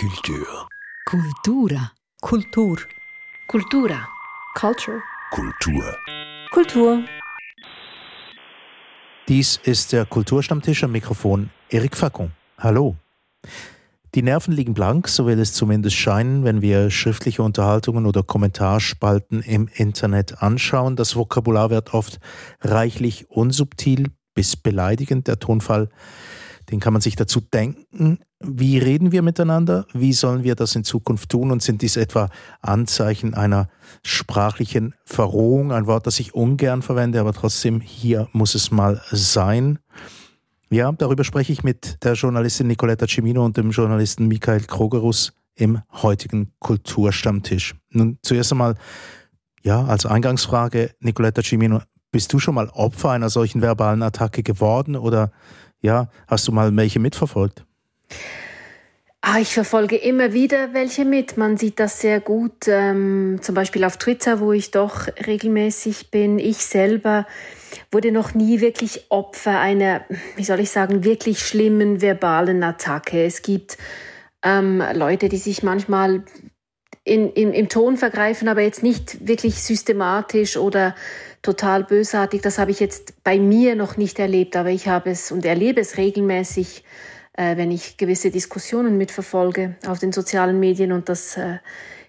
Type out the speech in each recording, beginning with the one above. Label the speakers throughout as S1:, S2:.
S1: Kultur.
S2: Kultura.
S3: Kultur.
S4: Kultura.
S3: Culture.
S1: Kultur.
S3: Kultur.
S5: Dies ist der Kulturstammtisch am Mikrofon Eric Facon. Hallo. Die Nerven liegen blank, so will es zumindest scheinen, wenn wir schriftliche Unterhaltungen oder Kommentarspalten im Internet anschauen. Das Vokabular wird oft reichlich unsubtil bis beleidigend. Der Tonfall, den kann man sich dazu denken. Wie reden wir miteinander? Wie sollen wir das in Zukunft tun? Und sind dies etwa Anzeichen einer sprachlichen Verrohung? Ein Wort, das ich ungern verwende, aber trotzdem hier muss es mal sein. Ja, darüber spreche ich mit der Journalistin Nicoletta Cimino und dem Journalisten Michael Krogerus im heutigen Kulturstammtisch. Nun, zuerst einmal, ja, als Eingangsfrage, Nicoletta Cimino, bist du schon mal Opfer einer solchen verbalen Attacke geworden oder ja, hast du mal welche mitverfolgt?
S4: Ah, ich verfolge immer wieder welche mit. Man sieht das sehr gut, ähm, zum Beispiel auf Twitter, wo ich doch regelmäßig bin. Ich selber wurde noch nie wirklich Opfer einer, wie soll ich sagen, wirklich schlimmen verbalen Attacke. Es gibt ähm, Leute, die sich manchmal in, in, im Ton vergreifen, aber jetzt nicht wirklich systematisch oder total bösartig. Das habe ich jetzt bei mir noch nicht erlebt, aber ich habe es und erlebe es regelmäßig äh, wenn ich gewisse Diskussionen mitverfolge auf den sozialen Medien und das äh,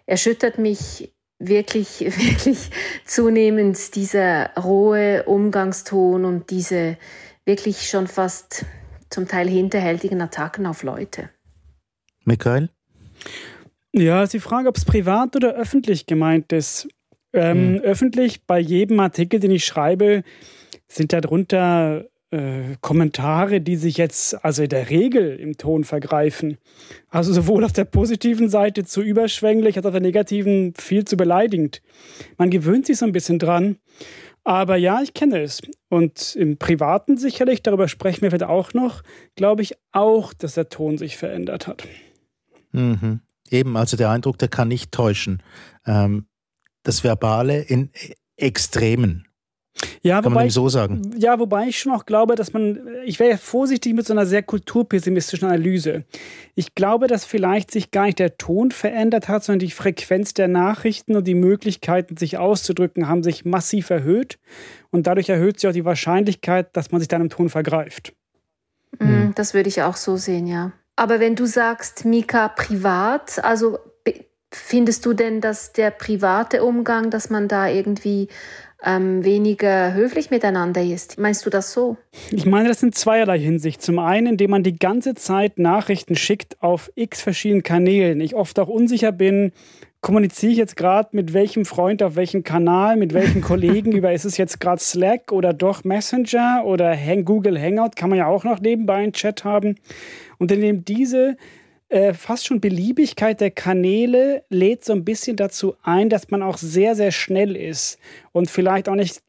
S4: erschüttert mich wirklich, wirklich zunehmend dieser rohe Umgangston und diese wirklich schon fast zum Teil hinterhältigen Attacken auf Leute.
S5: Michael?
S6: Ja, ist die Frage, ob es privat oder öffentlich gemeint ist. Ähm, hm. Öffentlich bei jedem Artikel, den ich schreibe, sind darunter äh, Kommentare, die sich jetzt also in der Regel im Ton vergreifen. Also sowohl auf der positiven Seite zu überschwänglich als auch auf der negativen viel zu beleidigend. Man gewöhnt sich so ein bisschen dran. Aber ja, ich kenne es. Und im Privaten sicherlich, darüber sprechen wir vielleicht auch noch, glaube ich auch, dass der Ton sich verändert hat.
S5: Mhm. Eben, also der Eindruck, der kann nicht täuschen. Ähm, das Verbale in Extremen.
S6: Ja,
S5: Kann
S6: wobei,
S5: man so sagen.
S6: Ja, wobei ich schon auch glaube, dass man, ich wäre vorsichtig mit so einer sehr kulturpessimistischen Analyse. Ich glaube, dass vielleicht sich gar nicht der Ton verändert hat, sondern die Frequenz der Nachrichten und die Möglichkeiten, sich auszudrücken, haben sich massiv erhöht. Und dadurch erhöht sich auch die Wahrscheinlichkeit, dass man sich dann im Ton vergreift.
S4: Mhm, das würde ich auch so sehen, ja. Aber wenn du sagst, Mika, privat, also findest du denn, dass der private Umgang, dass man da irgendwie ähm, weniger höflich miteinander ist. Meinst du das so?
S6: Ich meine das in zweierlei Hinsicht. Zum einen, indem man die ganze Zeit Nachrichten schickt auf x verschiedenen Kanälen. Ich oft auch unsicher bin, kommuniziere ich jetzt gerade mit welchem Freund auf welchem Kanal, mit welchen Kollegen über, ist es jetzt gerade Slack oder doch Messenger oder Google Hangout, kann man ja auch noch nebenbei einen Chat haben. Und indem diese äh, fast schon Beliebigkeit der Kanäle lädt so ein bisschen dazu ein, dass man auch sehr, sehr schnell ist und vielleicht auch nicht,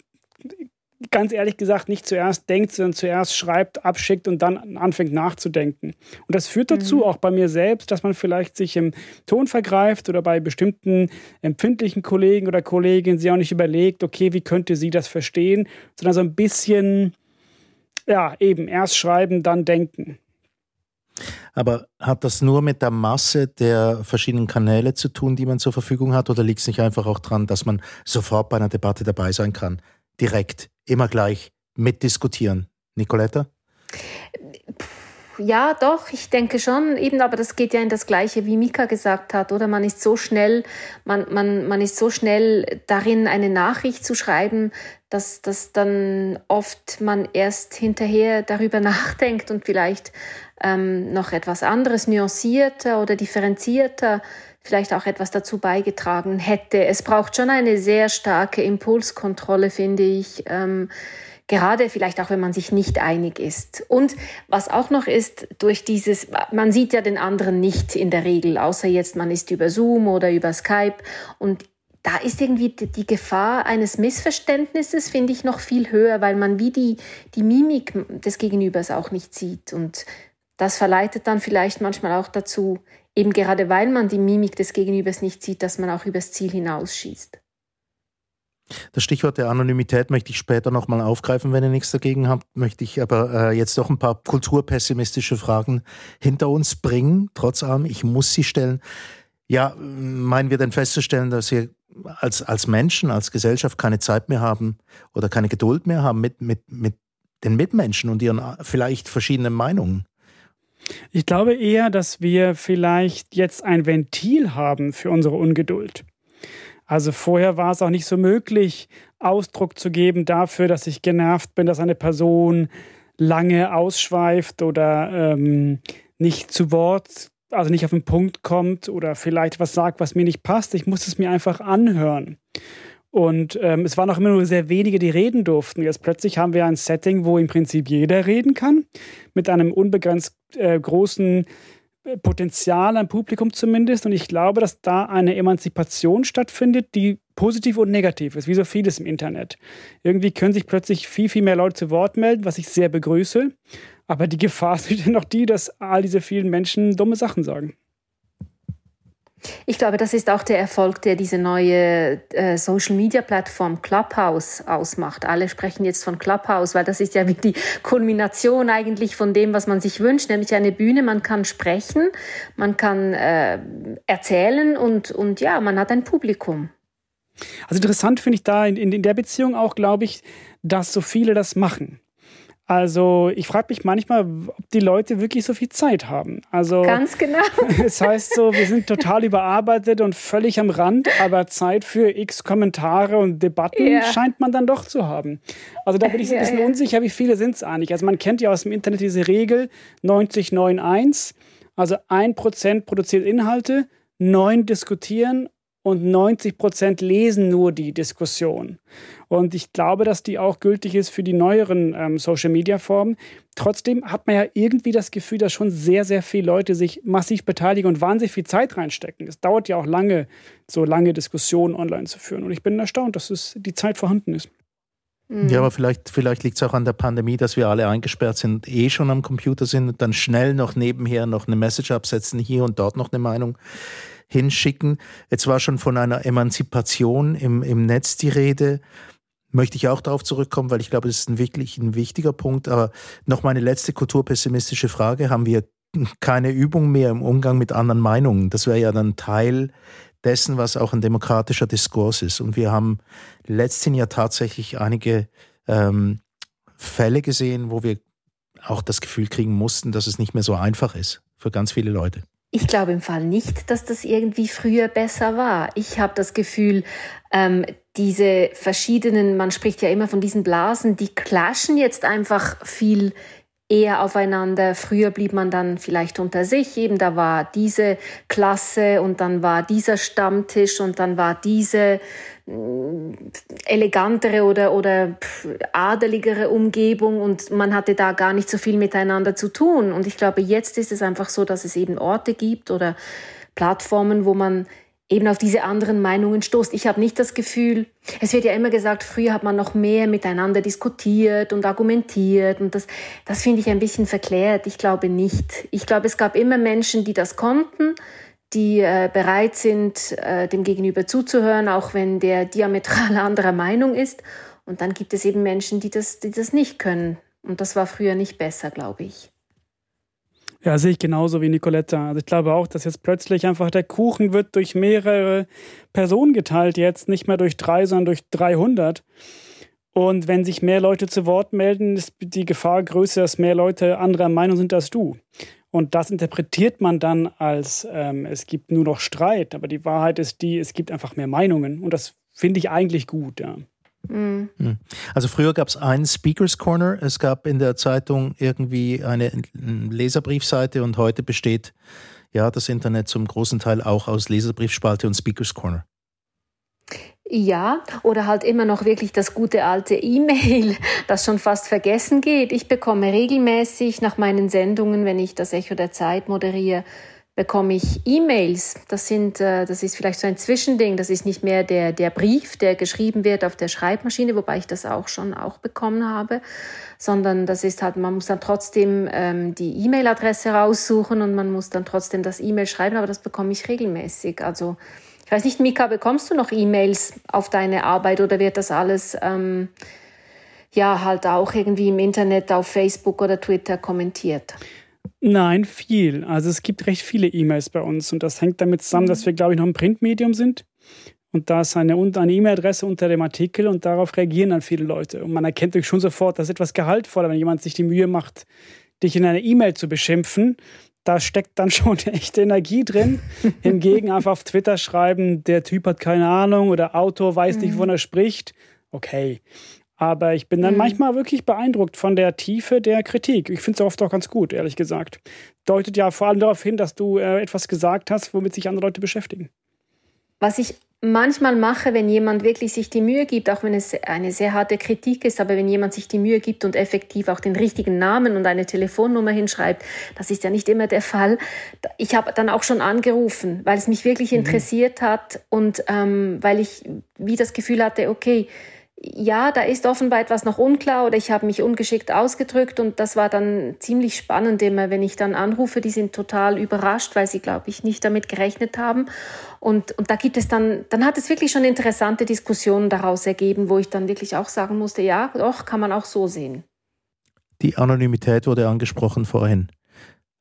S6: ganz ehrlich gesagt, nicht zuerst denkt, sondern zuerst schreibt, abschickt und dann anfängt nachzudenken. Und das führt dazu, mhm. auch bei mir selbst, dass man vielleicht sich im Ton vergreift oder bei bestimmten empfindlichen Kollegen oder Kolleginnen sich auch nicht überlegt, okay, wie könnte sie das verstehen, sondern so ein bisschen, ja, eben erst schreiben, dann denken.
S5: Aber hat das nur mit der Masse der verschiedenen Kanäle zu tun, die man zur Verfügung hat, oder liegt es nicht einfach auch daran, dass man sofort bei einer Debatte dabei sein kann? Direkt, immer gleich mitdiskutieren. Nicoletta?
S4: Ja, doch, ich denke schon, eben, aber das geht ja in das Gleiche, wie Mika gesagt hat, oder? Man ist so schnell, man, man, man ist so schnell darin, eine Nachricht zu schreiben, dass, dass dann oft man erst hinterher darüber nachdenkt und vielleicht ähm, noch etwas anderes nuancierter oder differenzierter vielleicht auch etwas dazu beigetragen hätte. Es braucht schon eine sehr starke Impulskontrolle, finde ich. Ähm, gerade vielleicht auch, wenn man sich nicht einig ist. Und was auch noch ist, durch dieses, man sieht ja den anderen nicht in der Regel, außer jetzt man ist über Zoom oder über Skype und da ist irgendwie die Gefahr eines Missverständnisses, finde ich, noch viel höher, weil man wie die, die Mimik des Gegenübers auch nicht sieht. Und das verleitet dann vielleicht manchmal auch dazu, eben gerade weil man die Mimik des Gegenübers nicht sieht, dass man auch übers Ziel hinausschießt.
S5: Das Stichwort der Anonymität möchte ich später nochmal aufgreifen, wenn ihr nichts dagegen habt. Möchte ich aber äh, jetzt doch ein paar kulturpessimistische Fragen hinter uns bringen. Trotz allem, ich muss sie stellen. Ja, meinen wir denn festzustellen, dass wir als, als Menschen, als Gesellschaft keine Zeit mehr haben oder keine Geduld mehr haben mit, mit, mit den Mitmenschen und ihren vielleicht verschiedenen Meinungen?
S6: Ich glaube eher, dass wir vielleicht jetzt ein Ventil haben für unsere Ungeduld. Also vorher war es auch nicht so möglich, Ausdruck zu geben dafür, dass ich genervt bin, dass eine Person lange ausschweift oder ähm, nicht zu Wort, also nicht auf den Punkt kommt oder vielleicht was sagt, was mir nicht passt. Ich muss es mir einfach anhören. Und ähm, es waren auch immer nur sehr wenige, die reden durften. Jetzt plötzlich haben wir ein Setting, wo im Prinzip jeder reden kann, mit einem unbegrenzt äh, großen Potenzial am Publikum zumindest. Und ich glaube, dass da eine Emanzipation stattfindet, die positiv und negativ ist, wie so vieles im Internet. Irgendwie können sich plötzlich viel, viel mehr Leute zu Wort melden, was ich sehr begrüße. Aber die Gefahr ist noch die, dass all diese vielen Menschen dumme Sachen sagen.
S4: Ich glaube, das ist auch der Erfolg, der diese neue äh, Social-Media-Plattform Clubhouse ausmacht. Alle sprechen jetzt von Clubhouse, weil das ist ja wie die Kulmination eigentlich von dem, was man sich wünscht, nämlich eine Bühne. Man kann sprechen, man kann äh, erzählen und, und ja, man hat ein Publikum.
S6: Also interessant finde ich da in, in der Beziehung auch, glaube ich, dass so viele das machen. Also ich frage mich manchmal, ob die Leute wirklich so viel Zeit haben. Also
S4: ganz genau.
S6: Es heißt so, wir sind total überarbeitet und völlig am Rand, aber Zeit für X Kommentare und Debatten ja. scheint man dann doch zu haben. Also da bin ich so ein bisschen ja, ja. unsicher, wie viele sind es eigentlich. Also man kennt ja aus dem Internet diese Regel 90-9-1. Also ein Prozent produziert Inhalte, neun diskutieren und 90 Prozent lesen nur die Diskussion. Und ich glaube, dass die auch gültig ist für die neueren ähm, Social-Media-Formen. Trotzdem hat man ja irgendwie das Gefühl, dass schon sehr, sehr viele Leute sich massiv beteiligen und wahnsinnig viel Zeit reinstecken. Es dauert ja auch lange, so lange Diskussionen online zu führen. Und ich bin erstaunt, dass es die Zeit vorhanden ist.
S5: Ja, aber vielleicht, vielleicht liegt es auch an der Pandemie, dass wir alle eingesperrt sind, eh schon am Computer sind und dann schnell noch nebenher noch eine Message absetzen, hier und dort noch eine Meinung hinschicken. Jetzt war schon von einer Emanzipation im, im Netz die Rede. Möchte ich auch darauf zurückkommen, weil ich glaube, das ist ein wirklich ein wichtiger Punkt. Aber noch meine letzte kulturpessimistische Frage. Haben wir keine Übung mehr im Umgang mit anderen Meinungen? Das wäre ja dann Teil dessen, was auch ein demokratischer Diskurs ist. Und wir haben letztens ja tatsächlich einige ähm, Fälle gesehen, wo wir auch das Gefühl kriegen mussten, dass es nicht mehr so einfach ist für ganz viele Leute.
S4: Ich glaube im Fall nicht, dass das irgendwie früher besser war. Ich habe das Gefühl, ähm, diese verschiedenen, man spricht ja immer von diesen Blasen, die clashen jetzt einfach viel eher aufeinander. Früher blieb man dann vielleicht unter sich, eben da war diese Klasse und dann war dieser Stammtisch und dann war diese mm, elegantere oder, oder adeligere Umgebung und man hatte da gar nicht so viel miteinander zu tun. Und ich glaube, jetzt ist es einfach so, dass es eben Orte gibt oder Plattformen, wo man eben auf diese anderen Meinungen stoßt. Ich habe nicht das Gefühl, es wird ja immer gesagt, früher hat man noch mehr miteinander diskutiert und argumentiert und das, das finde ich ein bisschen verklärt. Ich glaube nicht. Ich glaube, es gab immer Menschen, die das konnten, die äh, bereit sind, äh, dem Gegenüber zuzuhören, auch wenn der diametral anderer Meinung ist. Und dann gibt es eben Menschen, die das, die das nicht können. Und das war früher nicht besser, glaube ich.
S6: Ja, sehe ich genauso wie Nicoletta. Also ich glaube auch, dass jetzt plötzlich einfach der Kuchen wird durch mehrere Personen geteilt, jetzt nicht mehr durch drei, sondern durch 300. Und wenn sich mehr Leute zu Wort melden, ist die Gefahr größer, dass mehr Leute anderer Meinung sind als du. Und das interpretiert man dann als, ähm, es gibt nur noch Streit. Aber die Wahrheit ist die, es gibt einfach mehr Meinungen. Und das finde ich eigentlich gut, ja.
S5: Mhm. Also früher gab es einen Speakers Corner, es gab in der Zeitung irgendwie eine Leserbriefseite und heute besteht ja das Internet zum großen Teil auch aus Leserbriefspalte und Speakers Corner.
S4: Ja, oder halt immer noch wirklich das gute alte E-Mail, das schon fast vergessen geht. Ich bekomme regelmäßig nach meinen Sendungen, wenn ich das Echo der Zeit moderiere, bekomme ich E-Mails. Das sind, äh, das ist vielleicht so ein Zwischending. Das ist nicht mehr der, der Brief, der geschrieben wird auf der Schreibmaschine, wobei ich das auch schon auch bekommen habe, sondern das ist halt, man muss dann trotzdem ähm, die E-Mail-Adresse raussuchen und man muss dann trotzdem das E-Mail schreiben, aber das bekomme ich regelmäßig. Also, ich weiß nicht, Mika, bekommst du noch E-Mails auf deine Arbeit oder wird das alles ähm, ja halt auch irgendwie im Internet auf Facebook oder Twitter kommentiert?
S6: Nein, viel. Also es gibt recht viele E-Mails bei uns und das hängt damit zusammen, mhm. dass wir, glaube ich, noch ein Printmedium sind. Und da ist eine, eine E-Mail-Adresse unter dem Artikel und darauf reagieren dann viele Leute. Und man erkennt durch schon sofort, dass etwas gehaltvoller, wenn jemand sich die Mühe macht, dich in einer E-Mail zu beschimpfen. Da steckt dann schon echte Energie drin. Hingegen einfach auf Twitter schreiben, der Typ hat keine Ahnung oder Autor weiß nicht, wovon mhm. er spricht. Okay. Aber ich bin dann mhm. manchmal wirklich beeindruckt von der Tiefe der Kritik. Ich finde es oft auch ganz gut, ehrlich gesagt. Deutet ja vor allem darauf hin, dass du äh, etwas gesagt hast, womit sich andere Leute beschäftigen.
S4: Was ich manchmal mache, wenn jemand wirklich sich die Mühe gibt, auch wenn es eine sehr harte Kritik ist, aber wenn jemand sich die Mühe gibt und effektiv auch den richtigen Namen und eine Telefonnummer hinschreibt, das ist ja nicht immer der Fall. Ich habe dann auch schon angerufen, weil es mich wirklich mhm. interessiert hat und ähm, weil ich wie das Gefühl hatte, okay, ja, da ist offenbar etwas noch unklar oder ich habe mich ungeschickt ausgedrückt und das war dann ziemlich spannend immer, wenn ich dann anrufe, die sind total überrascht, weil sie, glaube ich, nicht damit gerechnet haben. Und, und da gibt es dann, dann hat es wirklich schon interessante Diskussionen daraus ergeben, wo ich dann wirklich auch sagen musste, ja, doch, kann man auch so sehen.
S5: Die Anonymität wurde angesprochen vorhin.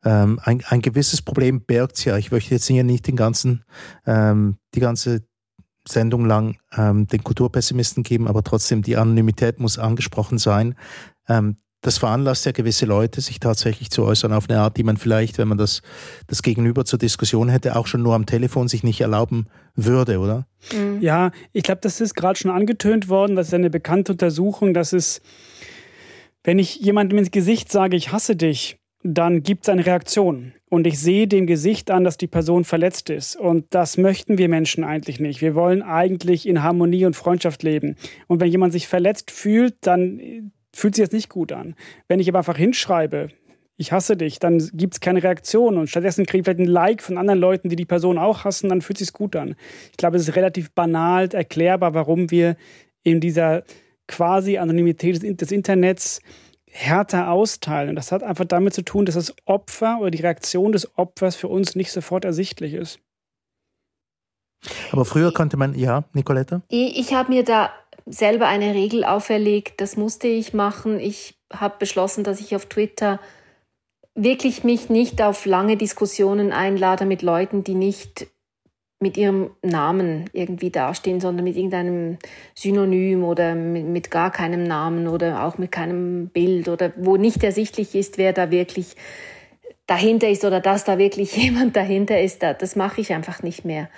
S5: Ähm, ein, ein gewisses Problem birgt ja. Ich möchte jetzt hier nicht den ganzen, ähm, die ganze Sendung lang ähm, den Kulturpessimisten geben, aber trotzdem die Anonymität muss angesprochen sein. Ähm, das veranlasst ja gewisse Leute, sich tatsächlich zu äußern auf eine Art, die man vielleicht, wenn man das, das Gegenüber zur Diskussion hätte, auch schon nur am Telefon sich nicht erlauben würde, oder?
S6: Mhm. Ja, ich glaube, das ist gerade schon angetönt worden. Das ist eine bekannte Untersuchung, dass es, wenn ich jemandem ins Gesicht sage, ich hasse dich, dann gibt es eine Reaktion. Und ich sehe dem Gesicht an, dass die Person verletzt ist. Und das möchten wir Menschen eigentlich nicht. Wir wollen eigentlich in Harmonie und Freundschaft leben. Und wenn jemand sich verletzt fühlt, dann fühlt sich das nicht gut an. Wenn ich aber einfach hinschreibe, ich hasse dich, dann gibt es keine Reaktion und stattdessen kriege ich vielleicht ein Like von anderen Leuten, die die Person auch hassen, dann fühlt sich gut an. Ich glaube, es ist relativ banal erklärbar, warum wir in dieser quasi Anonymität des Internets härter austeilen. Und das hat einfach damit zu tun, dass das Opfer oder die Reaktion des Opfers für uns nicht sofort ersichtlich ist.
S5: Aber früher konnte man, ja, Nicoletta?
S4: Ich, ich habe mir da selber eine Regel auferlegt, das musste ich machen. Ich habe beschlossen, dass ich auf Twitter wirklich mich nicht auf lange Diskussionen einlade mit Leuten, die nicht mit ihrem Namen irgendwie dastehen, sondern mit irgendeinem Synonym oder mit, mit, gar keinem Namen oder auch mit keinem Bild oder wo nicht ersichtlich ist, wer da wirklich dahinter ist oder dass da wirklich jemand dahinter ist. Da, das mache ich einfach nicht mehr,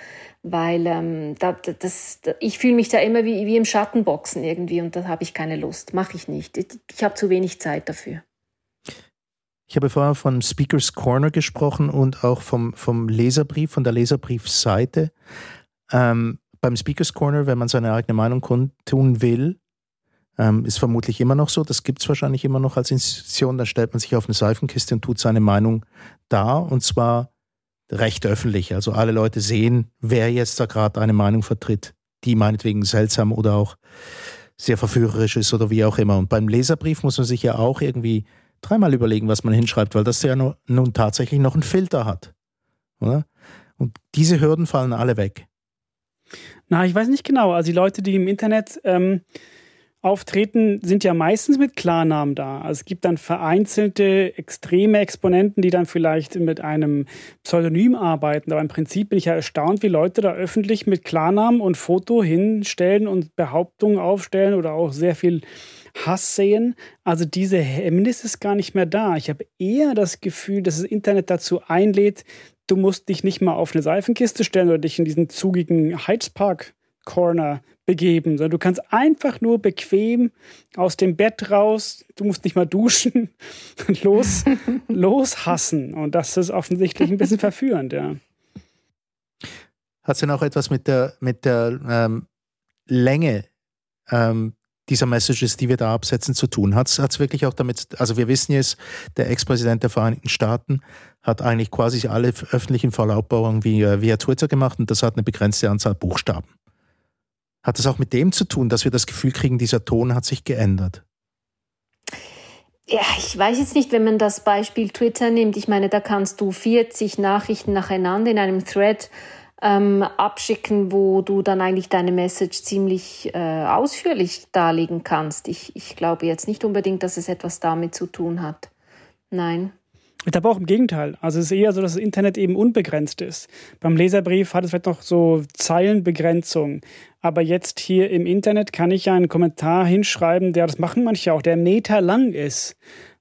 S4: weil ähm, da, das, da, ich fühle mich da immer wie, wie im Schattenboxen irgendwie und da habe ich keine Lust, mache ich nicht. Ich, ich habe zu wenig Zeit dafür.
S5: Ich habe vorher von Speakers Corner gesprochen und auch vom, vom Leserbrief, von der Leserbriefseite. Ähm, beim Speakers Corner, wenn man seine eigene Meinung kundtun will, ähm, ist vermutlich immer noch so. Das gibt es wahrscheinlich immer noch als Institution. Da stellt man sich auf eine Seifenkiste und tut seine Meinung dar. Und zwar recht öffentlich. Also alle Leute sehen, wer jetzt da gerade eine Meinung vertritt, die meinetwegen seltsam oder auch sehr verführerisch ist oder wie auch immer. Und beim Leserbrief muss man sich ja auch irgendwie dreimal überlegen, was man hinschreibt, weil das ja nun, tatsächlich noch einen Filter hat. Oder? Und diese Hürden fallen alle weg.
S6: Na, ich weiß nicht genau. Also die Leute, die im Internet ähm, auftreten, sind ja meistens mit Klarnamen da. Also es gibt dann vereinzelte extreme Exponenten, die dann vielleicht mit einem Pseudonym arbeiten. Aber im Prinzip bin ich ja erstaunt, wie Leute da öffentlich mit Klarnamen und Foto hinstellen und Behauptungen aufstellen oder auch sehr viel Hass sehen. Also diese Hemmnis ist gar nicht mehr da. Ich habe eher das Gefühl, dass das Internet dazu einlädt, du musst dich nicht mal auf eine Seifenkiste stellen oder dich in diesen zugigen Heizpark Corner begeben, sondern du kannst einfach nur bequem aus dem Bett raus, du musst nicht mal duschen und los, loshassen. Und das ist offensichtlich ein bisschen verführend, ja.
S5: Hat es denn auch etwas mit der, mit der ähm, Länge ähm, dieser Messages, die wir da absetzen, zu tun? Hat es wirklich auch damit, also wir wissen jetzt, der Ex-Präsident der Vereinigten Staaten hat eigentlich quasi alle öffentlichen Verlautbarungen via, via Twitter gemacht und das hat eine begrenzte Anzahl Buchstaben. Hat das auch mit dem zu tun, dass wir das Gefühl kriegen, dieser Ton hat sich geändert?
S4: Ja, ich weiß jetzt nicht, wenn man das Beispiel Twitter nimmt. Ich meine, da kannst du 40 Nachrichten nacheinander in einem Thread ähm, abschicken, wo du dann eigentlich deine Message ziemlich äh, ausführlich darlegen kannst. Ich, ich glaube jetzt nicht unbedingt, dass es etwas damit zu tun hat. Nein.
S6: Ich glaube auch im Gegenteil. Also es ist eher so, dass das Internet eben unbegrenzt ist. Beim Leserbrief hat es vielleicht noch so Zeilenbegrenzung. Aber jetzt hier im Internet kann ich ja einen Kommentar hinschreiben, der, das machen manche auch, der Meter lang ist.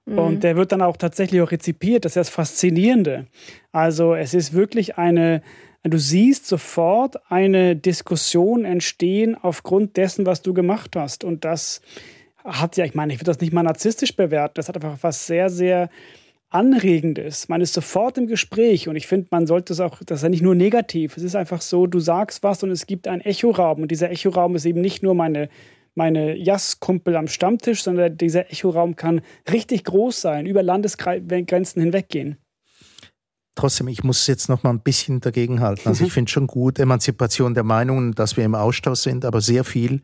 S6: Mhm. Und der wird dann auch tatsächlich auch rezipiert. Das ist das Faszinierende. Also es ist wirklich eine, du siehst sofort eine Diskussion entstehen aufgrund dessen, was du gemacht hast. Und das hat ja, ich meine, ich würde das nicht mal narzisstisch bewerten. Das hat einfach was sehr, sehr Anregendes. Man ist sofort im Gespräch und ich finde, man sollte es auch, das ist ja nicht nur negativ. Es ist einfach so, du sagst was und es gibt einen Echoraum und dieser Echoraum ist eben nicht nur meine meine Jass-Kumpel am Stammtisch, sondern dieser Echoraum kann richtig groß sein, über Landesgrenzen hinweggehen.
S5: Trotzdem, ich muss jetzt noch mal ein bisschen dagegen halten. Also ich finde schon gut Emanzipation der Meinungen, dass wir im Austausch sind, aber sehr viel,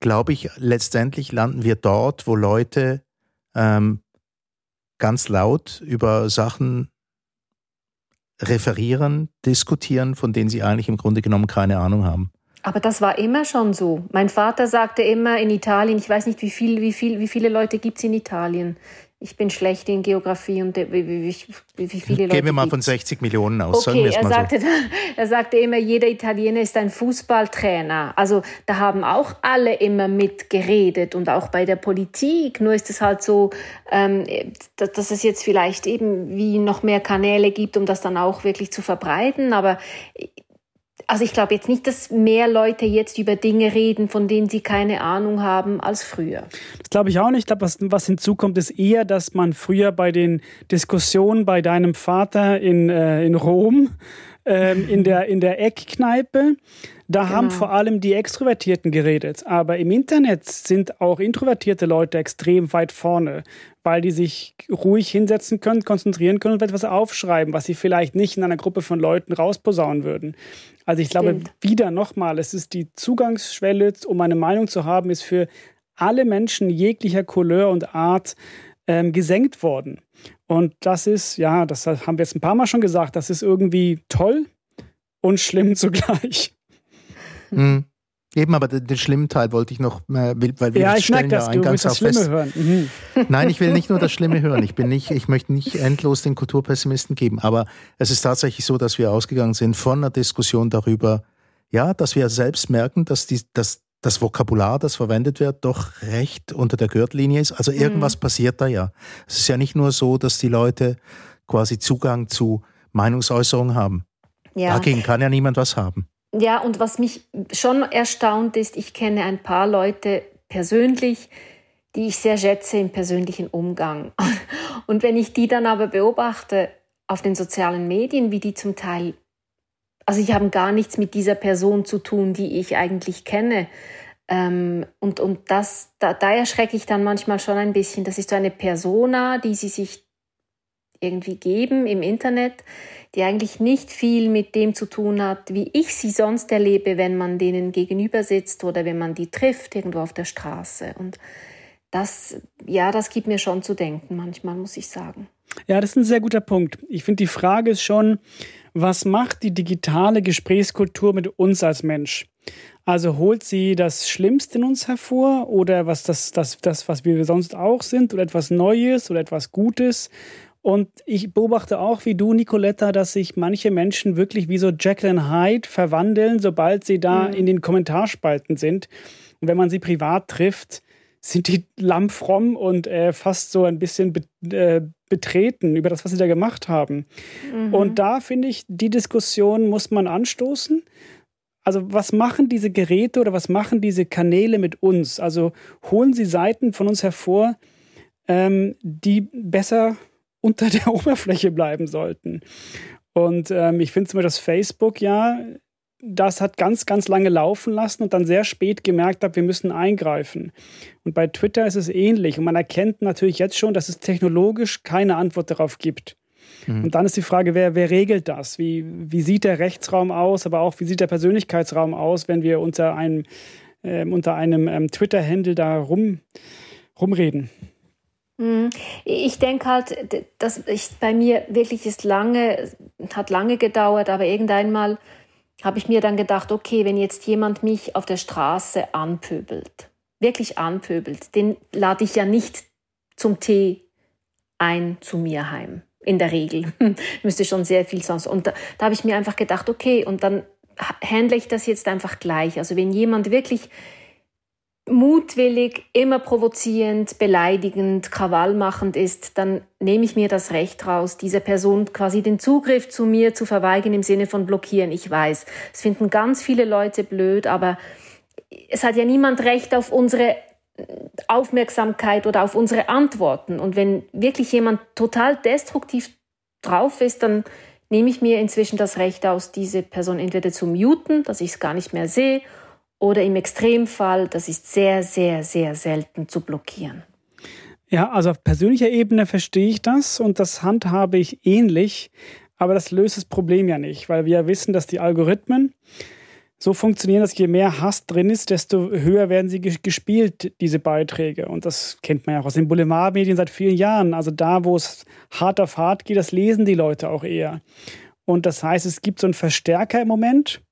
S5: glaube ich, letztendlich landen wir dort, wo Leute ähm, ganz laut über Sachen referieren, diskutieren, von denen sie eigentlich im Grunde genommen keine Ahnung haben.
S4: Aber das war immer schon so. Mein Vater sagte immer in Italien, ich weiß nicht, wie, viel, wie, viel, wie viele Leute gibt es in Italien ich bin schlecht in Geografie und wie, wie, wie viele Leute.
S5: Gehen wir mal von 60 Millionen aus.
S4: Okay, er sagte, so. er sagte immer, jeder Italiener ist ein Fußballtrainer. Also da haben auch alle immer mitgeredet und auch bei der Politik. Nur ist es halt so, ähm, dass, dass es jetzt vielleicht eben wie noch mehr Kanäle gibt, um das dann auch wirklich zu verbreiten. Aber also ich glaube jetzt nicht, dass mehr Leute jetzt über Dinge reden, von denen sie keine Ahnung haben, als früher.
S6: Das glaube ich auch nicht. Ich glaube, was, was hinzukommt, ist eher, dass man früher bei den Diskussionen bei deinem Vater in, äh, in Rom, ähm, in, der, in der Eckkneipe, da genau. haben vor allem die Extrovertierten geredet. Aber im Internet sind auch introvertierte Leute extrem weit vorne, weil die sich ruhig hinsetzen können, konzentrieren können und etwas aufschreiben, was sie vielleicht nicht in einer Gruppe von Leuten rausposaunen würden. Also ich glaube, Stimmt. wieder nochmal, es ist die Zugangsschwelle, um eine Meinung zu haben, ist für alle Menschen jeglicher Couleur und Art ähm, gesenkt worden. Und das ist, ja, das haben wir jetzt ein paar Mal schon gesagt, das ist irgendwie toll und schlimm zugleich.
S5: Mhm. Eben, aber den, den, schlimmen Teil wollte ich noch, äh, weil wir
S6: ja, ich stellen das, ja eingangs das Schlimme fest. hören. Mhm.
S5: Nein, ich will nicht nur das Schlimme hören. Ich bin nicht, ich möchte nicht endlos den Kulturpessimisten geben. Aber es ist tatsächlich so, dass wir ausgegangen sind von einer Diskussion darüber, ja, dass wir selbst merken, dass die, dass das Vokabular, das verwendet wird, doch recht unter der Gürtellinie ist. Also irgendwas mhm. passiert da ja. Es ist ja nicht nur so, dass die Leute quasi Zugang zu Meinungsäußerungen haben. Ja. Dagegen kann ja niemand was haben.
S4: Ja, und was mich schon erstaunt ist, ich kenne ein paar Leute persönlich, die ich sehr schätze im persönlichen Umgang. Und wenn ich die dann aber beobachte auf den sozialen Medien, wie die zum Teil, also ich habe gar nichts mit dieser Person zu tun, die ich eigentlich kenne. Ähm, und und das, da, da erschrecke ich dann manchmal schon ein bisschen. Das ist so eine Persona, die sie sich irgendwie geben im Internet, die eigentlich nicht viel mit dem zu tun hat, wie ich sie sonst erlebe, wenn man denen gegenüber sitzt oder wenn man die trifft irgendwo auf der Straße. Und das, ja, das gibt mir schon zu denken manchmal, muss ich sagen.
S6: Ja, das ist ein sehr guter Punkt. Ich finde, die Frage ist schon, was macht die digitale Gesprächskultur mit uns als Mensch? Also holt sie das Schlimmste in uns hervor oder was das, das, das, was wir sonst auch sind oder etwas Neues oder etwas Gutes? Und ich beobachte auch wie du, Nicoletta, dass sich manche Menschen wirklich wie so Jacqueline Hyde verwandeln, sobald sie da mhm. in den Kommentarspalten sind. Und wenn man sie privat trifft, sind die lammfromm und äh, fast so ein bisschen be äh, betreten über das, was sie da gemacht haben. Mhm. Und da finde ich, die Diskussion muss man anstoßen. Also was machen diese Geräte oder was machen diese Kanäle mit uns? Also holen sie Seiten von uns hervor, ähm, die besser unter der Oberfläche bleiben sollten. Und ähm, ich finde zum Beispiel, dass Facebook ja das hat ganz, ganz lange laufen lassen und dann sehr spät gemerkt hat, wir müssen eingreifen. Und bei Twitter ist es ähnlich. Und man erkennt natürlich jetzt schon, dass es technologisch keine Antwort darauf gibt. Mhm. Und dann ist die Frage, wer, wer regelt das? Wie, wie sieht der Rechtsraum aus, aber auch wie sieht der Persönlichkeitsraum aus, wenn wir unter einem, äh, unter einem ähm, Twitter-Handle da rum, rumreden?
S4: Mhm. Ich denke halt, dass ich, bei mir wirklich ist lange, hat lange gedauert, aber irgendeinmal habe ich mir dann gedacht, okay, wenn jetzt jemand mich auf der Straße anpöbelt, wirklich anpöbelt, den lade ich ja nicht zum Tee ein zu mir heim. In der Regel. Müsste schon sehr viel sonst. Und da, da habe ich mir einfach gedacht, okay, und dann handle ich das jetzt einfach gleich. Also wenn jemand wirklich mutwillig, immer provozierend, beleidigend, krawallmachend ist, dann nehme ich mir das Recht raus, dieser Person quasi den Zugriff zu mir zu verweigern im Sinne von blockieren. Ich weiß, es finden ganz viele Leute blöd, aber es hat ja niemand Recht auf unsere Aufmerksamkeit oder auf unsere Antworten. Und wenn wirklich jemand total destruktiv drauf ist, dann nehme ich mir inzwischen das Recht aus, diese Person entweder zu muten, dass ich es gar nicht mehr sehe, oder im Extremfall, das ist sehr, sehr, sehr selten zu blockieren.
S6: Ja, also auf persönlicher Ebene verstehe ich das und das handhabe ich ähnlich, aber das löst das Problem ja nicht, weil wir ja wissen, dass die Algorithmen so funktionieren, dass je mehr Hass drin ist, desto höher werden sie gespielt, diese Beiträge. Und das kennt man ja auch aus den Boulevardmedien seit vielen Jahren. Also da, wo es hart auf hart geht, das lesen die Leute auch eher. Und das heißt, es gibt so einen Verstärker im Moment,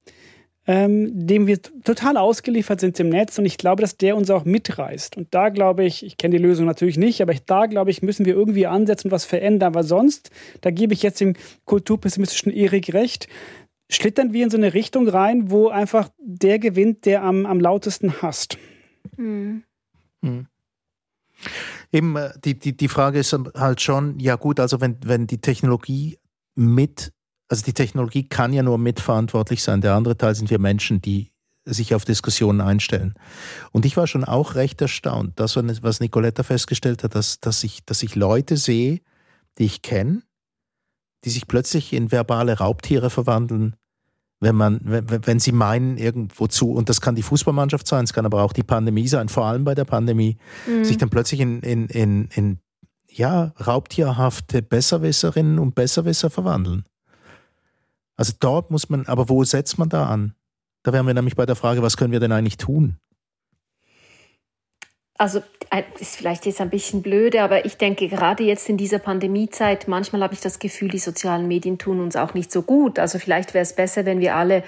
S6: ähm, dem wir total ausgeliefert sind im Netz. Und ich glaube, dass der uns auch mitreißt. Und da glaube ich, ich kenne die Lösung natürlich nicht, aber ich, da glaube ich, müssen wir irgendwie ansetzen und was verändern. Weil sonst, da gebe ich jetzt dem kulturpessimistischen Erik recht, schlittern wir in so eine Richtung rein, wo einfach der gewinnt, der am, am lautesten hasst. Mhm.
S5: Mhm. Eben, äh, die, die, die Frage ist halt schon, ja gut, also wenn, wenn die Technologie mit, also die Technologie kann ja nur mitverantwortlich sein. Der andere Teil sind wir Menschen, die sich auf Diskussionen einstellen. Und ich war schon auch recht erstaunt, das, was Nicoletta festgestellt hat, dass, dass, ich, dass ich Leute sehe, die ich kenne, die sich plötzlich in verbale Raubtiere verwandeln, wenn man, wenn, wenn sie meinen, irgendwo zu, und das kann die Fußballmannschaft sein, es kann aber auch die Pandemie sein, vor allem bei der Pandemie, mhm. sich dann plötzlich in, in, in, in ja, raubtierhafte Besserwisserinnen und Besserwisser verwandeln. Also dort muss man, aber wo setzt man da an? Da wären wir nämlich bei der Frage, was können wir denn eigentlich tun?
S4: also ist vielleicht jetzt ein bisschen blöde, aber ich denke gerade jetzt in dieser Pandemiezeit, manchmal habe ich das Gefühl, die sozialen Medien tun uns auch nicht so gut. Also vielleicht wäre es besser, wenn wir alle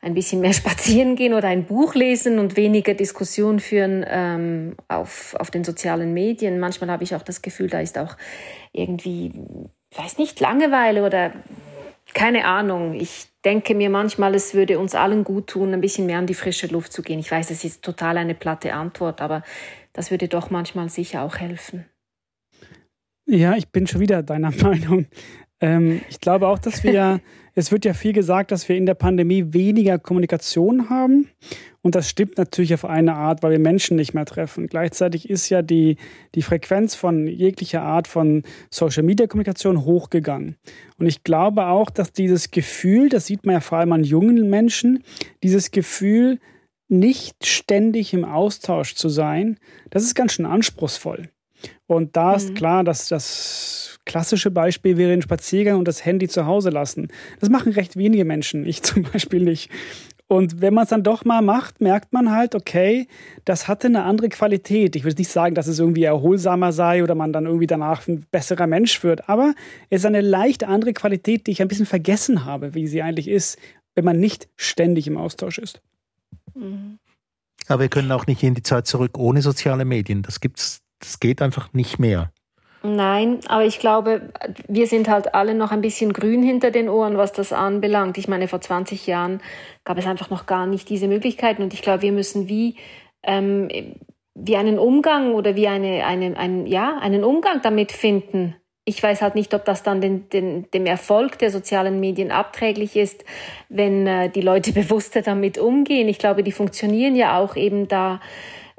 S4: ein bisschen mehr spazieren gehen oder ein Buch lesen und weniger Diskussion führen ähm, auf, auf den sozialen Medien. Manchmal habe ich auch das Gefühl, da ist auch irgendwie, weiß nicht, Langeweile oder keine Ahnung. Ich denke mir manchmal, es würde uns allen gut tun, ein bisschen mehr an die frische Luft zu gehen. Ich weiß, es ist total eine platte Antwort, aber das würde doch manchmal sicher auch helfen.
S6: Ja, ich bin schon wieder deiner Meinung. Ähm, ich glaube auch, dass wir, es wird ja viel gesagt, dass wir in der Pandemie weniger Kommunikation haben. Und das stimmt natürlich auf eine Art, weil wir Menschen nicht mehr treffen. Gleichzeitig ist ja die, die Frequenz von jeglicher Art von Social-Media-Kommunikation hochgegangen. Und ich glaube auch, dass dieses Gefühl, das sieht man ja vor allem an jungen Menschen, dieses Gefühl, nicht ständig im Austausch zu sein, das ist ganz schön anspruchsvoll. Und da ist mhm. klar, dass das klassische Beispiel wäre ein Spaziergang und das Handy zu Hause lassen. Das machen recht wenige Menschen, ich zum Beispiel nicht. Und wenn man es dann doch mal macht, merkt man halt, okay, das hatte eine andere Qualität. Ich will nicht sagen, dass es irgendwie erholsamer sei oder man dann irgendwie danach ein besserer Mensch wird, aber es ist eine leicht andere Qualität, die ich ein bisschen vergessen habe, wie sie eigentlich ist, wenn man nicht ständig im Austausch ist.
S5: Mhm. Aber wir können auch nicht in die Zeit zurück ohne soziale Medien. Das gibt's, das geht einfach nicht mehr.
S4: Nein, aber ich glaube, wir sind halt alle noch ein bisschen grün hinter den Ohren, was das anbelangt. Ich meine, vor 20 Jahren gab es einfach noch gar nicht diese Möglichkeiten und ich glaube, wir müssen wie, ähm, wie einen Umgang oder wie eine, eine, ein, ja, einen Umgang damit finden, ich weiß halt nicht, ob das dann den, den, dem Erfolg der sozialen Medien abträglich ist, wenn äh, die Leute bewusster damit umgehen. Ich glaube, die funktionieren ja auch eben da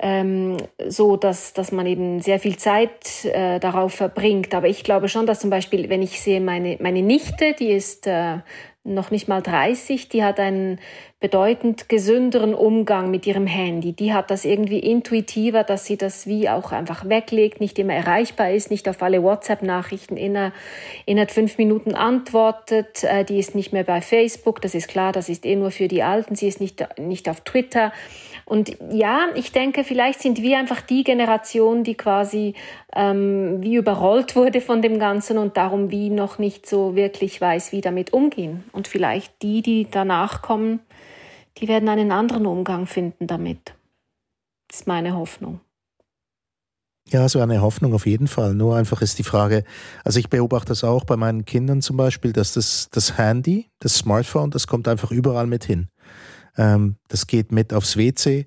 S4: ähm, so, dass, dass man eben sehr viel Zeit äh, darauf verbringt. Aber ich glaube schon, dass zum Beispiel, wenn ich sehe, meine, meine Nichte, die ist äh, noch nicht mal 30, die hat einen bedeutend gesünderen Umgang mit ihrem Handy. Die hat das irgendwie intuitiver, dass sie das wie auch einfach weglegt, nicht immer erreichbar ist, nicht auf alle WhatsApp-Nachrichten inner, innerhalb fünf Minuten antwortet. Äh, die ist nicht mehr bei Facebook, das ist klar, das ist eh nur für die Alten. Sie ist nicht, nicht auf Twitter. Und ja, ich denke, vielleicht sind wir einfach die Generation, die quasi ähm, wie überrollt wurde von dem Ganzen und darum wie noch nicht so wirklich weiß, wie damit umgehen. Und vielleicht die, die danach kommen, die werden einen anderen Umgang finden damit. Das ist meine Hoffnung.
S5: Ja, so eine Hoffnung auf jeden Fall. Nur einfach ist die Frage, also ich beobachte das auch bei meinen Kindern zum Beispiel, dass das, das Handy, das Smartphone, das kommt einfach überall mit hin. Ähm, das geht mit aufs WC,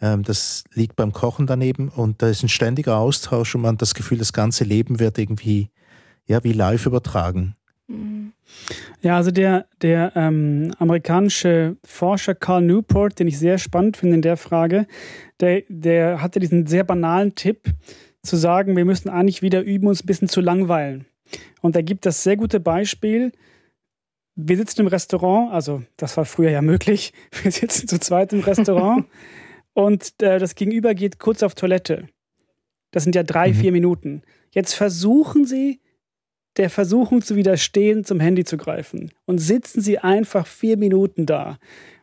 S5: ähm, das liegt beim Kochen daneben und da ist ein ständiger Austausch und man hat das Gefühl, das ganze Leben wird irgendwie ja, wie live übertragen.
S6: Ja, also der, der ähm, amerikanische Forscher Carl Newport, den ich sehr spannend finde in der Frage, der, der hatte diesen sehr banalen Tipp zu sagen, wir müssen eigentlich wieder üben, uns ein bisschen zu langweilen. Und er gibt das sehr gute Beispiel. Wir sitzen im Restaurant, also das war früher ja möglich, wir sitzen zu zweit im Restaurant und äh, das Gegenüber geht kurz auf Toilette. Das sind ja drei, mhm. vier Minuten. Jetzt versuchen Sie, der Versuchung zu widerstehen, zum Handy zu greifen. Und sitzen sie einfach vier Minuten da.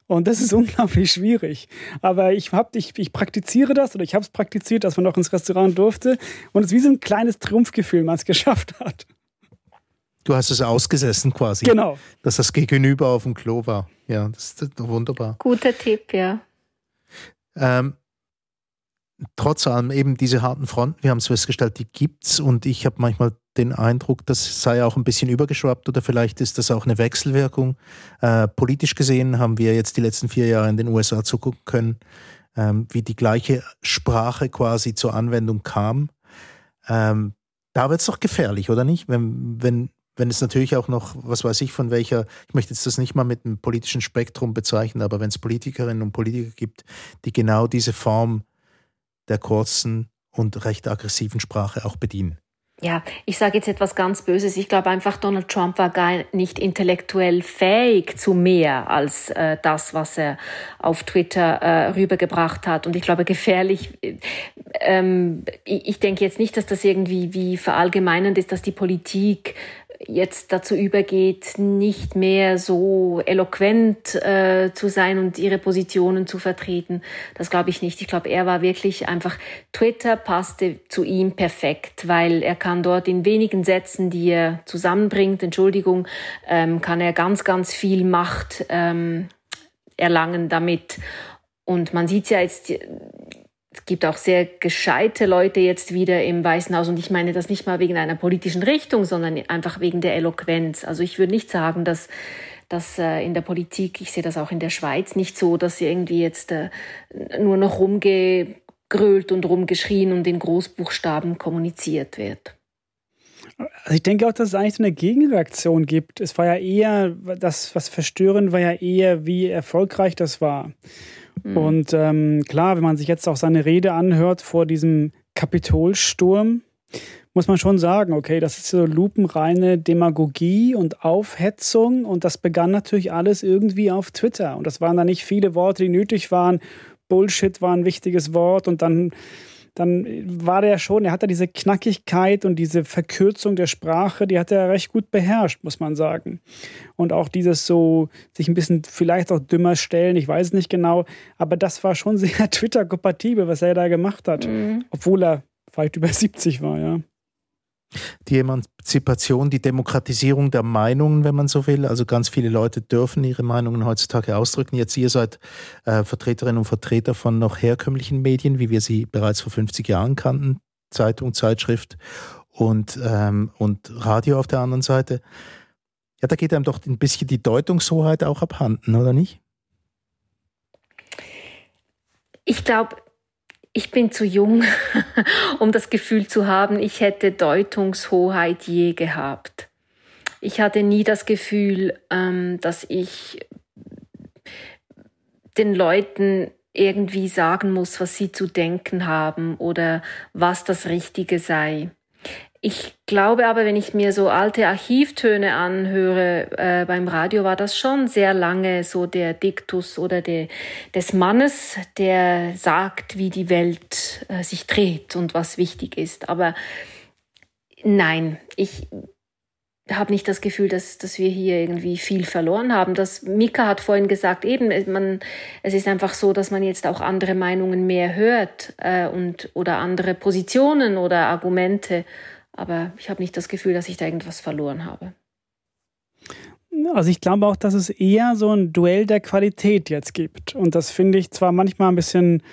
S6: Und das ist unglaublich schwierig. Aber ich, hab, ich, ich praktiziere das oder ich habe es praktiziert, dass man noch ins Restaurant durfte. Und es ist wie so ein kleines Triumphgefühl, man es geschafft hat.
S5: Du hast es ausgesessen quasi.
S6: Genau.
S5: Dass das Gegenüber auf dem Klo war. Ja, das ist wunderbar.
S4: Guter Tipp, ja.
S5: Ähm, trotz allem eben diese harten Fronten, wir haben es festgestellt, die gibt es und ich habe manchmal den Eindruck, das sei auch ein bisschen übergeschwappt oder vielleicht ist das auch eine Wechselwirkung. Äh, politisch gesehen haben wir jetzt die letzten vier Jahre in den USA zugucken können, ähm, wie die gleiche Sprache quasi zur Anwendung kam. Ähm, da wird es doch gefährlich, oder nicht? Wenn, wenn, wenn es natürlich auch noch, was weiß ich, von welcher, ich möchte jetzt das nicht mal mit einem politischen Spektrum bezeichnen, aber wenn es Politikerinnen und Politiker gibt, die genau diese Form der kurzen und recht aggressiven Sprache auch bedienen.
S4: Ja, ich sage jetzt etwas ganz Böses. Ich glaube einfach, Donald Trump war gar nicht intellektuell fähig zu mehr als äh, das, was er auf Twitter äh, rübergebracht hat. Und ich glaube, gefährlich, äh, ähm, ich, ich denke jetzt nicht, dass das irgendwie wie verallgemeinend ist, dass die Politik jetzt dazu übergeht, nicht mehr so eloquent äh, zu sein und ihre Positionen zu vertreten. Das glaube ich nicht. Ich glaube, er war wirklich einfach, Twitter passte zu ihm perfekt, weil er kann dort in wenigen Sätzen, die er zusammenbringt, Entschuldigung, ähm, kann er ganz, ganz viel Macht ähm, erlangen damit. Und man sieht ja jetzt, es gibt auch sehr gescheite Leute jetzt wieder im Weißen Haus und ich meine das nicht mal wegen einer politischen Richtung, sondern einfach wegen der Eloquenz. Also ich würde nicht sagen, dass dass äh, in der Politik, ich sehe das auch in der Schweiz, nicht so, dass irgendwie jetzt äh, nur noch rumgegrölt und rumgeschrien und in Großbuchstaben kommuniziert wird.
S6: Also ich denke auch, dass es eigentlich so eine Gegenreaktion gibt. Es war ja eher, das, was verstörend war ja eher, wie erfolgreich das war. Mhm. Und ähm, klar, wenn man sich jetzt auch seine Rede anhört vor diesem Kapitolsturm, muss man schon sagen, okay, das ist so lupenreine Demagogie und Aufhetzung und das begann natürlich alles irgendwie auf Twitter und das waren da nicht viele Worte, die nötig waren. Bullshit war ein wichtiges Wort und dann dann war der schon, er hatte diese Knackigkeit und diese Verkürzung der Sprache, die hat er recht gut beherrscht, muss man sagen. Und auch dieses so, sich ein bisschen vielleicht auch dümmer stellen, ich weiß es nicht genau, aber das war schon sehr Twitter-kompatibel, was er da gemacht hat, mhm. obwohl er weit über 70 war, ja
S5: die Emanzipation, die Demokratisierung der Meinungen, wenn man so will. Also ganz viele Leute dürfen ihre Meinungen heutzutage ausdrücken. Jetzt ihr seid äh, Vertreterinnen und Vertreter von noch herkömmlichen Medien, wie wir sie bereits vor 50 Jahren kannten, Zeitung, Zeitschrift und, ähm, und Radio auf der anderen Seite. Ja, da geht einem doch ein bisschen die Deutungshoheit auch abhanden, oder nicht?
S4: Ich glaube, ich bin zu jung, um das Gefühl zu haben, ich hätte Deutungshoheit je gehabt. Ich hatte nie das Gefühl, ähm, dass ich den Leuten irgendwie sagen muss, was sie zu denken haben oder was das Richtige sei. Ich glaube aber, wenn ich mir so alte Archivtöne anhöre, äh, beim Radio war das schon sehr lange so der Diktus oder der, des Mannes, der sagt, wie die Welt äh, sich dreht und was wichtig ist. Aber nein, ich, habe nicht das Gefühl, dass, dass wir hier irgendwie viel verloren haben. Das Mika hat vorhin gesagt, eben, man, es ist einfach so, dass man jetzt auch andere Meinungen mehr hört äh, und oder andere Positionen oder Argumente. Aber ich habe nicht das Gefühl, dass ich da irgendwas verloren habe.
S6: Also ich glaube auch, dass es eher so ein Duell der Qualität jetzt gibt. Und das finde ich zwar manchmal ein bisschen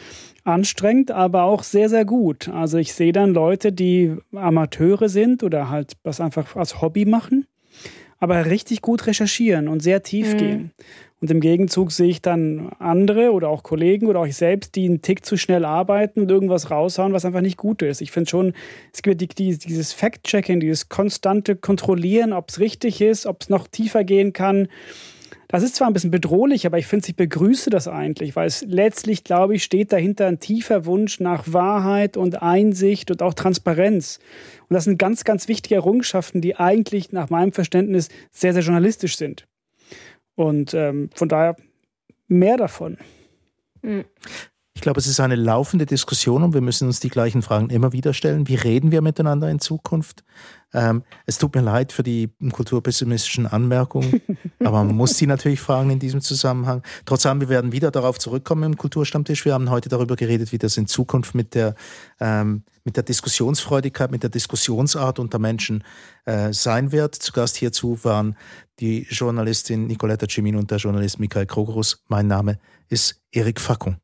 S6: anstrengend, aber auch sehr, sehr gut. Also ich sehe dann Leute, die Amateure sind oder halt was einfach als Hobby machen, aber richtig gut recherchieren und sehr tief mhm. gehen. Und im Gegenzug sehe ich dann andere oder auch Kollegen oder auch ich selbst, die einen Tick zu schnell arbeiten und irgendwas raushauen, was einfach nicht gut ist. Ich finde schon, es gibt die, dieses Fact-Checking, dieses konstante Kontrollieren, ob es richtig ist, ob es noch tiefer gehen kann. Das ist zwar ein bisschen bedrohlich, aber ich finde, ich begrüße das eigentlich, weil es letztlich, glaube ich, steht dahinter ein tiefer Wunsch nach Wahrheit und Einsicht und auch Transparenz. Und das sind ganz, ganz wichtige Errungenschaften, die eigentlich nach meinem Verständnis sehr, sehr journalistisch sind. Und ähm, von daher mehr davon.
S5: Mhm. Ich glaube, es ist eine laufende Diskussion und wir müssen uns die gleichen Fragen immer wieder stellen. Wie reden wir miteinander in Zukunft? Ähm, es tut mir leid für die kulturpessimistischen Anmerkungen, aber man muss sie natürlich fragen in diesem Zusammenhang. Trotzdem, wir werden wieder darauf zurückkommen im Kulturstammtisch. Wir haben heute darüber geredet, wie das in Zukunft mit der, ähm, mit der Diskussionsfreudigkeit, mit der Diskussionsart unter Menschen äh, sein wird. Zu Gast hierzu waren die Journalistin Nicoletta Cimin und der Journalist Michael Krogerus. Mein Name ist Erik Fackung.